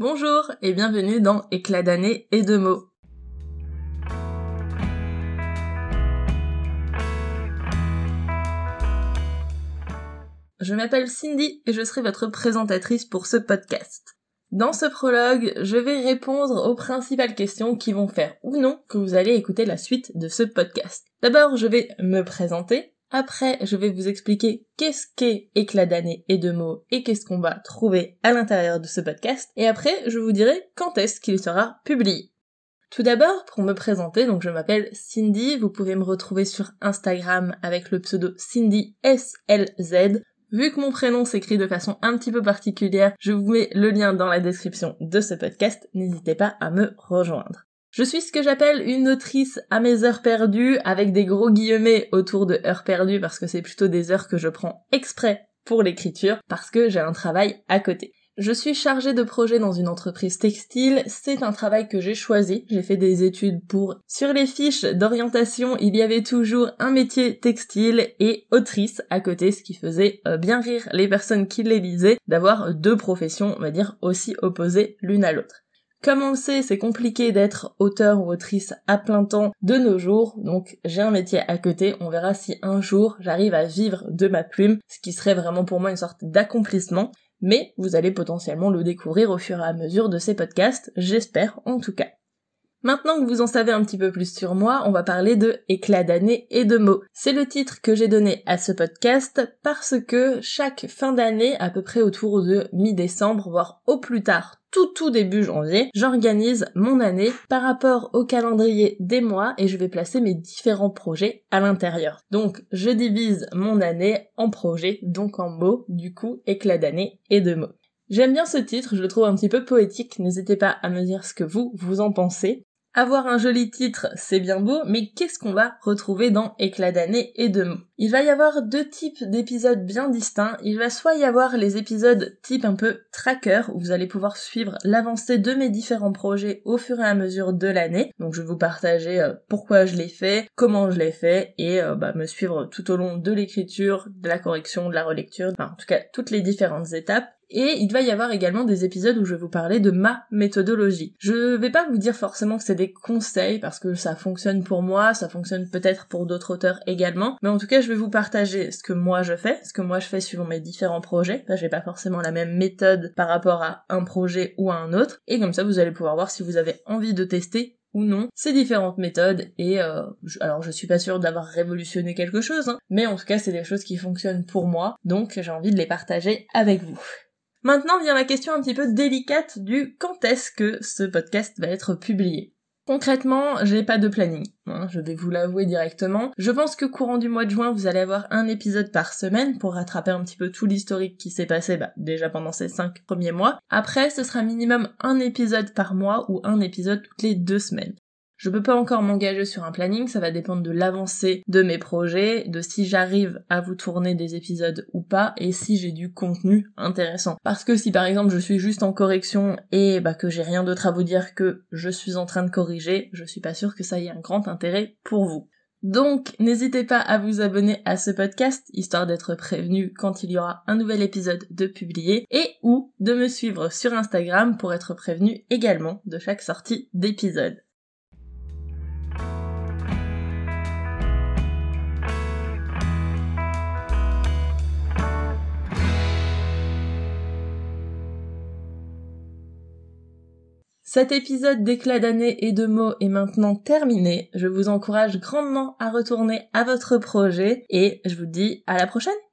Bonjour et bienvenue dans Éclat d'année et de mots. Je m'appelle Cindy et je serai votre présentatrice pour ce podcast. Dans ce prologue, je vais répondre aux principales questions qui vont faire ou non que vous allez écouter la suite de ce podcast. D'abord, je vais me présenter, après, je vais vous expliquer qu'est-ce qu'est éclat d'année et de mots et qu'est-ce qu'on va trouver à l'intérieur de ce podcast. Et après, je vous dirai quand est-ce qu'il sera publié. Tout d'abord, pour me présenter, donc je m'appelle Cindy, vous pouvez me retrouver sur Instagram avec le pseudo CindySLZ. Vu que mon prénom s'écrit de façon un petit peu particulière, je vous mets le lien dans la description de ce podcast, n'hésitez pas à me rejoindre. Je suis ce que j'appelle une autrice à mes heures perdues, avec des gros guillemets autour de heures perdues parce que c'est plutôt des heures que je prends exprès pour l'écriture, parce que j'ai un travail à côté. Je suis chargée de projet dans une entreprise textile, c'est un travail que j'ai choisi, j'ai fait des études pour. Sur les fiches d'orientation, il y avait toujours un métier textile et autrice à côté, ce qui faisait euh, bien rire les personnes qui les lisaient, d'avoir deux professions, on va dire, aussi opposées l'une à l'autre. Comme on le sait, c'est compliqué d'être auteur ou autrice à plein temps de nos jours, donc j'ai un métier à côté, on verra si un jour j'arrive à vivre de ma plume, ce qui serait vraiment pour moi une sorte d'accomplissement, mais vous allez potentiellement le découvrir au fur et à mesure de ces podcasts, j'espère en tout cas. Maintenant que vous en savez un petit peu plus sur moi, on va parler de éclat d'année et de mots. C'est le titre que j'ai donné à ce podcast parce que chaque fin d'année, à peu près autour de mi-décembre, voire au plus tard tout tout début janvier, j'organise mon année par rapport au calendrier des mois et je vais placer mes différents projets à l'intérieur. Donc je divise mon année en projets, donc en mots, du coup éclat d'année et de mots. J'aime bien ce titre, je le trouve un petit peu poétique, n'hésitez pas à me dire ce que vous, vous en pensez. Avoir un joli titre, c'est bien beau, mais qu'est-ce qu'on va retrouver dans Éclat d'année et de mots Il va y avoir deux types d'épisodes bien distincts. Il va soit y avoir les épisodes type un peu tracker, où vous allez pouvoir suivre l'avancée de mes différents projets au fur et à mesure de l'année. Donc je vais vous partager euh, pourquoi je l'ai fait, comment je l'ai fait, et euh, bah, me suivre tout au long de l'écriture, de la correction, de la relecture, enfin en tout cas toutes les différentes étapes. Et il va y avoir également des épisodes où je vais vous parler de ma méthodologie. Je vais pas vous dire forcément que c'est des conseils parce que ça fonctionne pour moi, ça fonctionne peut-être pour d'autres auteurs également, mais en tout cas je vais vous partager ce que moi je fais, ce que moi je fais suivant mes différents projets. Là j'ai pas forcément la même méthode par rapport à un projet ou à un autre, et comme ça vous allez pouvoir voir si vous avez envie de tester ou non ces différentes méthodes et euh, alors je suis pas sûre d'avoir révolutionné quelque chose hein, mais en tout cas c'est des choses qui fonctionnent pour moi donc j'ai envie de les partager avec vous. Maintenant vient la question un petit peu délicate du quand est-ce que ce podcast va être publié. Concrètement, j'ai pas de planning, hein, je vais vous l'avouer directement. Je pense que courant du mois de juin, vous allez avoir un épisode par semaine pour rattraper un petit peu tout l'historique qui s'est passé bah, déjà pendant ces cinq premiers mois. Après, ce sera minimum un épisode par mois ou un épisode toutes les deux semaines. Je peux pas encore m'engager sur un planning, ça va dépendre de l'avancée de mes projets, de si j'arrive à vous tourner des épisodes ou pas, et si j'ai du contenu intéressant. Parce que si par exemple je suis juste en correction et bah que j'ai rien d'autre à vous dire que je suis en train de corriger, je suis pas sûre que ça ait un grand intérêt pour vous. Donc, n'hésitez pas à vous abonner à ce podcast, histoire d'être prévenu quand il y aura un nouvel épisode de publié, et ou de me suivre sur Instagram pour être prévenu également de chaque sortie d'épisode. Cet épisode d'éclat d'année et de mots est maintenant terminé. Je vous encourage grandement à retourner à votre projet et je vous dis à la prochaine